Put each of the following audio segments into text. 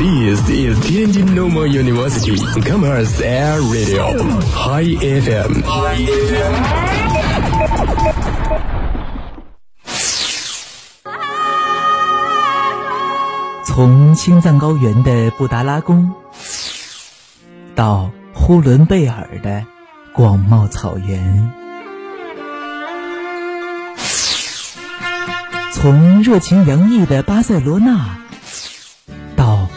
This is Tianjin Normal University Commerce Air Radio High FM。从青藏高原的布达拉宫，到呼伦贝尔的广袤草原，从热情洋溢的巴塞罗那，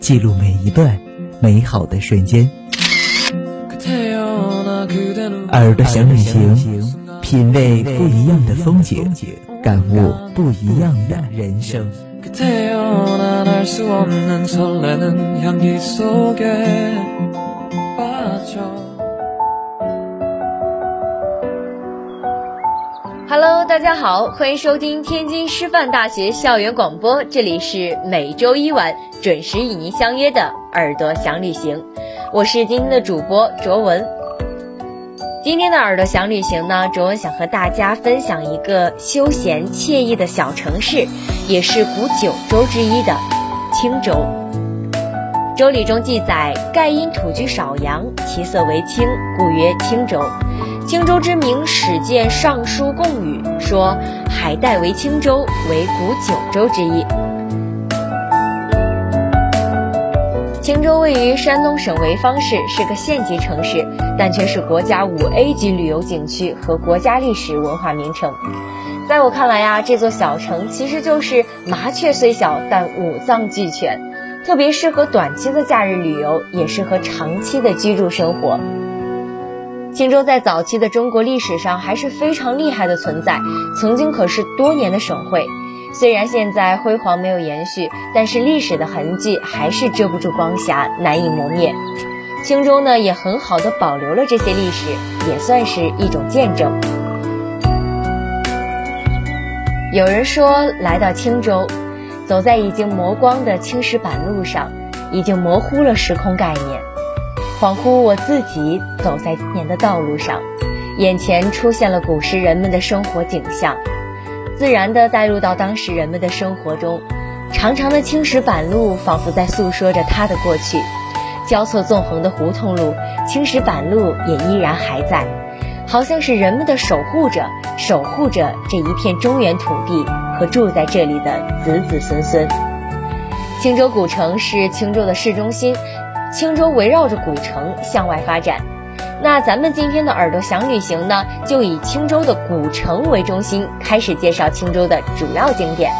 记录每一段美好的瞬间。耳朵想旅行，品味不一样的风景，感悟不一样的人生。Hello，大家好，欢迎收听天津师范大学校园广播，这里是每周一晚准时与您相约的耳朵想旅行，我是今天的主播卓文。今天的耳朵想旅行呢，卓文想和大家分享一个休闲惬意的小城市，也是古九州之一的青州。周礼中记载，盖因土居少阳，其色为青，故曰青州。青州之名，始见《尚书·贡语》说：“海带为青州，为古九州之一。”青州位于山东省潍坊市，是个县级城市，但却是国家五 A 级旅游景区和国家历史文化名城。在我看来呀，这座小城其实就是麻雀虽小，但五脏俱全，特别适合短期的假日旅游，也适合长期的居住生活。青州在早期的中国历史上还是非常厉害的存在，曾经可是多年的省会。虽然现在辉煌没有延续，但是历史的痕迹还是遮不住光霞，难以磨灭。青州呢也很好的保留了这些历史，也算是一种见证。有人说，来到青州，走在已经磨光的青石板路上，已经模糊了时空概念。恍惚我自己走在今年的道路上，眼前出现了古时人们的生活景象，自然地带入到当时人们的生活中。长长的青石板路仿佛在诉说着它的过去，交错纵横的胡同路，青石板路也依然还在，好像是人们的守护者，守护着这一片中原土地和住在这里的子子孙孙。青州古城是青州的市中心。青州围绕着古城向外发展，那咱们今天的耳朵想旅行呢，就以青州的古城为中心，开始介绍青州的主要景点。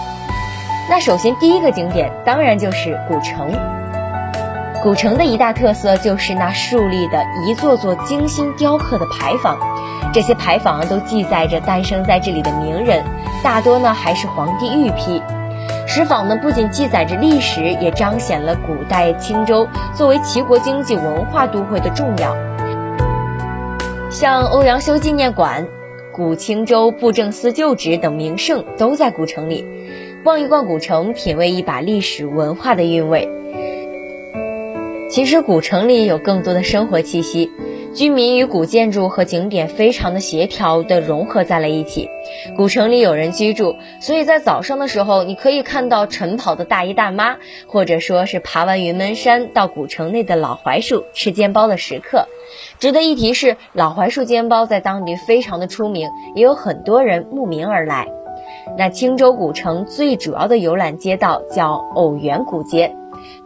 那首先第一个景点当然就是古城。古城的一大特色就是那竖立的一座座精心雕刻的牌坊，这些牌坊都记载着诞生在这里的名人，大多呢还是皇帝御批。石坊呢，不仅记载着历史，也彰显了古代青州作为齐国经济文化都会的重要。像欧阳修纪念馆、古青州布政司旧址等名胜都在古城里。逛一逛古城，品味一把历史文化的韵味。其实古城里有更多的生活气息。居民与古建筑和景点非常的协调的融合在了一起，古城里有人居住，所以在早上的时候，你可以看到晨跑的大爷大妈，或者说是爬完云门山到古城内的老槐树吃煎包的食客。值得一提是，老槐树煎包在当地非常的出名，也有很多人慕名而来。那青州古城最主要的游览街道叫偶园古街。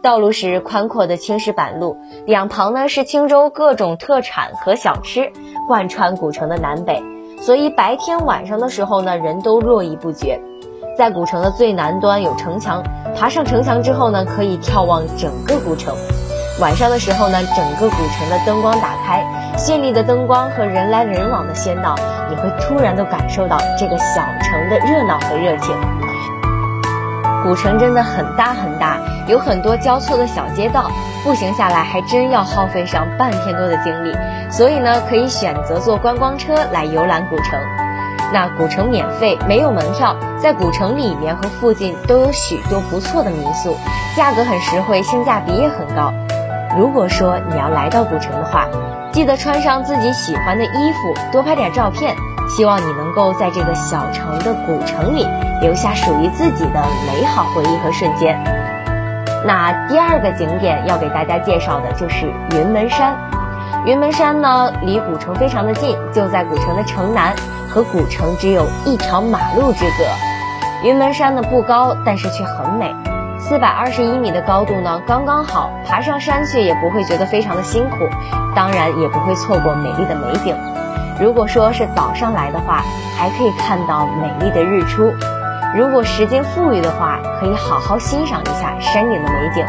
道路是宽阔的青石板路，两旁呢是青州各种特产和小吃，贯穿古城的南北。所以白天晚上的时候呢，人都络绎不绝。在古城的最南端有城墙，爬上城墙之后呢，可以眺望整个古城。晚上的时候呢，整个古城的灯光打开，绚丽的灯光和人来人往的喧闹，你会突然都感受到这个小城的热闹和热情。古城真的很大很大，有很多交错的小街道，步行下来还真要耗费上半天多的精力。所以呢，可以选择坐观光车来游览古城。那古城免费，没有门票，在古城里面和附近都有许多不错的民宿，价格很实惠，性价比也很高。如果说你要来到古城的话，记得穿上自己喜欢的衣服，多拍点照片。希望你能够在这个小城的古城里留下属于自己的美好回忆和瞬间。那第二个景点要给大家介绍的就是云门山。云门山呢，离古城非常的近，就在古城的城南，和古城只有一条马路之隔。云门山呢不高，但是却很美，四百二十一米的高度呢刚刚好，爬上山去也不会觉得非常的辛苦，当然也不会错过美丽的美景。如果说是早上来的话，还可以看到美丽的日出；如果时间富裕的话，可以好好欣赏一下山顶的美景。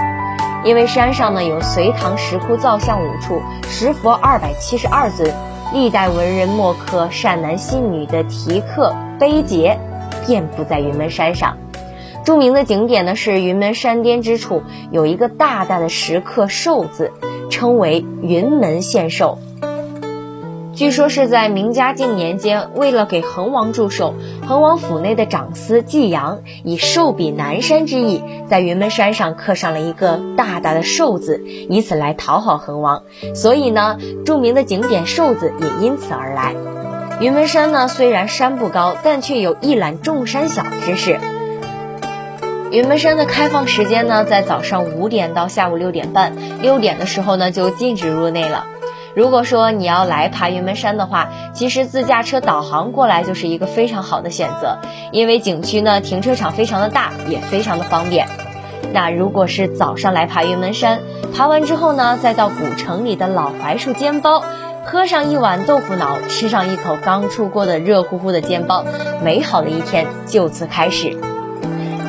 因为山上呢有隋唐石窟造像五处，石佛二百七十二尊，历代文人墨客善男信女的题刻碑碣遍布在云门山上。著名的景点呢是云门山巅之处有一个大大的石刻寿字，称为云门献寿。据说是在明嘉靖年间，为了给恒王祝寿，恒王府内的长司季阳以寿比南山之意，在云门山上刻上了一个大大的寿字，以此来讨好恒王。所以呢，著名的景点寿字也因此而来。云门山呢，虽然山不高，但却有一览众山小之势。云门山的开放时间呢，在早上五点到下午六点半，六点的时候呢，就禁止入内了。如果说你要来爬云门山的话，其实自驾车导航过来就是一个非常好的选择，因为景区呢停车场非常的大，也非常的方便。那如果是早上来爬云门山，爬完之后呢，再到古城里的老槐树煎包，喝上一碗豆腐脑，吃上一口刚出锅的热乎乎的煎包，美好的一天就此开始。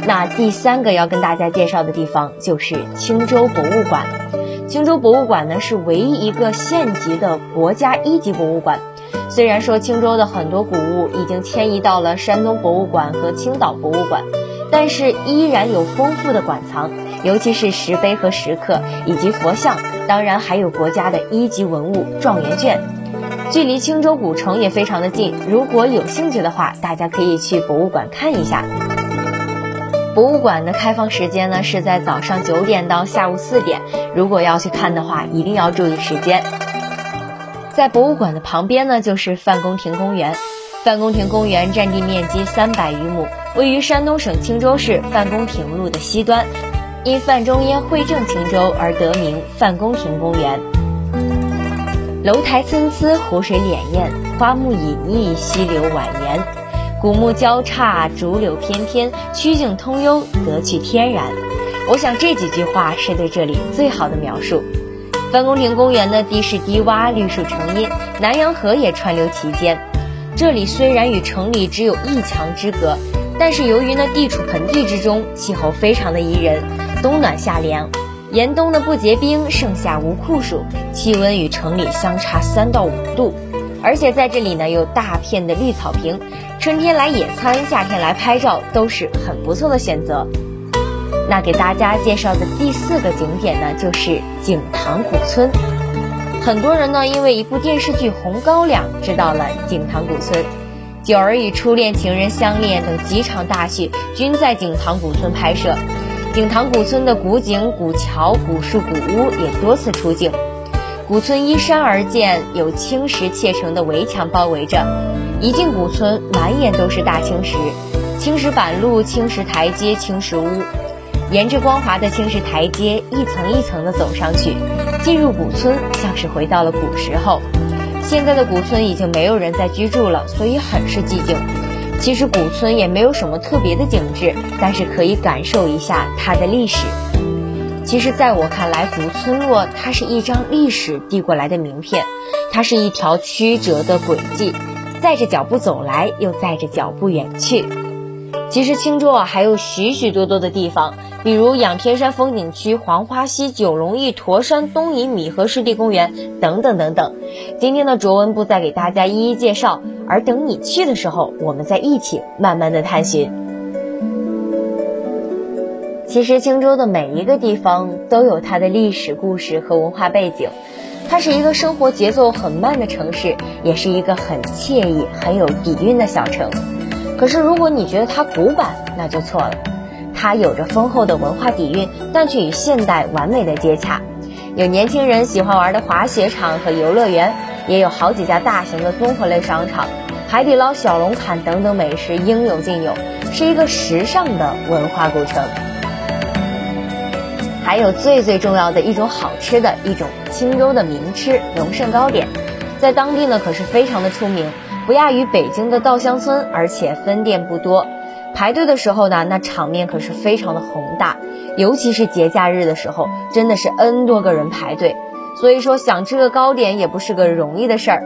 那第三个要跟大家介绍的地方就是青州博物馆。青州博物馆呢是唯一一个县级的国家一级博物馆。虽然说青州的很多古物已经迁移到了山东博物馆和青岛博物馆，但是依然有丰富的馆藏，尤其是石碑和石刻以及佛像，当然还有国家的一级文物状元卷。距离青州古城也非常的近，如果有兴趣的话，大家可以去博物馆看一下。博物馆的开放时间呢是在早上九点到下午四点，如果要去看的话，一定要注意时间。在博物馆的旁边呢，就是范公亭公园。范公亭公园占地面积三百余亩，位于山东省青州市范公亭路的西端，因范仲淹会政青州而得名范公亭公园。楼台参差，湖水潋滟，花木隐逸，溪流蜿蜒。古木交叉，竹柳翩翩，曲径通幽，得趣天然。我想这几句话是对这里最好的描述。范公亭公园的地势低洼，绿树成荫，南洋河也川流其间。这里虽然与城里只有一墙之隔，但是由于呢地处盆地之中，气候非常的宜人，冬暖夏凉，严冬呢不结冰，盛夏无酷暑，气温与城里相差三到五度。而且在这里呢，有大片的绿草坪，春天来野餐，夏天来拍照，都是很不错的选择。那给大家介绍的第四个景点呢，就是景塘古村。很多人呢，因为一部电视剧《红高粱》知道了景塘古村，《九儿与初恋情人相恋》等几场大戏均在景塘古村拍摄。景塘古村的古井、古桥、古树、古屋也多次出镜。古村依山而建，有青石砌成的围墙包围着。一进古村，满眼都是大青石，青石板路、青石台阶、青石屋。沿着光滑的青石台阶，一层一层的走上去，进入古村，像是回到了古时候。现在的古村已经没有人在居住了，所以很是寂静。其实古村也没有什么特别的景致，但是可以感受一下它的历史。其实，在我看来，古村落它是一张历史递过来的名片，它是一条曲折的轨迹，载着脚步走来，又载着脚步远去。其实，青州啊，还有许许多多的地方，比如仰天山风景区、黄花溪、九龙驿、驼山、东引米河湿地公园等等等等。今天的卓文不再给大家一一介绍，而等你去的时候，我们再一起慢慢的探寻。其实荆州的每一个地方都有它的历史故事和文化背景，它是一个生活节奏很慢的城市，也是一个很惬意、很有底蕴的小城。可是如果你觉得它古板，那就错了。它有着丰厚的文化底蕴，但却与现代完美的接洽。有年轻人喜欢玩的滑雪场和游乐园，也有好几家大型的综合类商场，海底捞、小龙坎等等美食应有尽有，是一个时尚的文化古城。还有最最重要的一种好吃的一种青州的名吃荣盛糕点，在当地呢可是非常的出名，不亚于北京的稻香村，而且分店不多。排队的时候呢，那场面可是非常的宏大，尤其是节假日的时候，真的是 N 多个人排队。所以说想吃个糕点也不是个容易的事儿。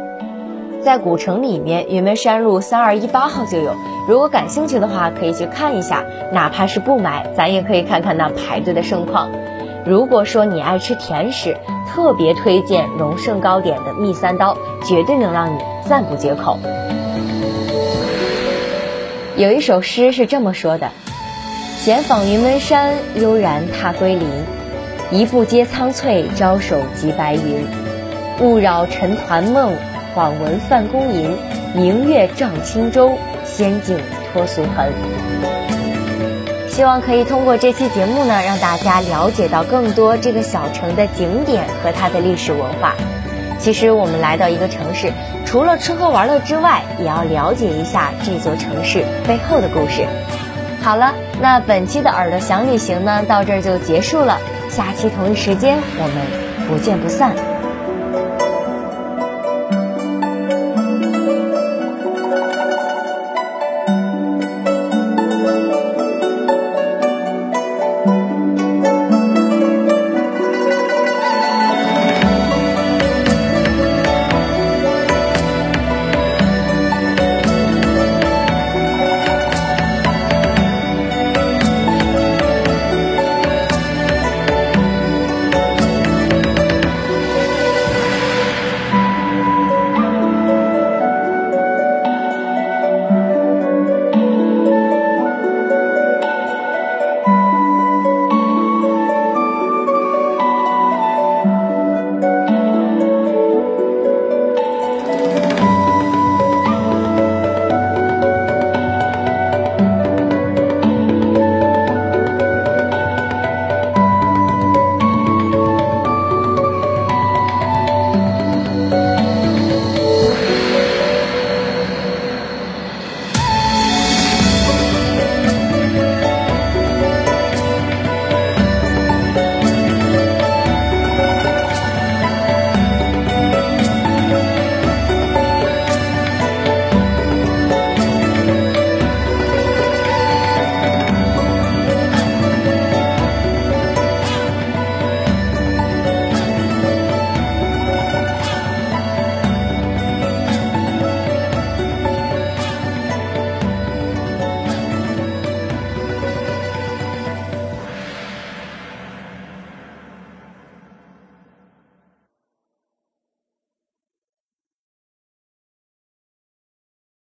在古城里面，云门山路三二一八号就有，如果感兴趣的话，可以去看一下。哪怕是不买，咱也可以看看那排队的盛况。如果说你爱吃甜食，特别推荐荣盛糕点的蜜三刀，绝对能让你赞不绝口。有一首诗是这么说的：“闲访云门山，悠然踏归林。一步阶苍翠，招手即白云。勿扰尘团梦，恍闻范公吟。明月照轻舟，仙境脱俗痕。”希望可以通过这期节目呢，让大家了解到更多这个小城的景点和它的历史文化。其实我们来到一个城市，除了吃喝玩乐之外，也要了解一下这座城市背后的故事。好了，那本期的耳朵想旅行呢，到这儿就结束了。下期同一时间，我们不见不散。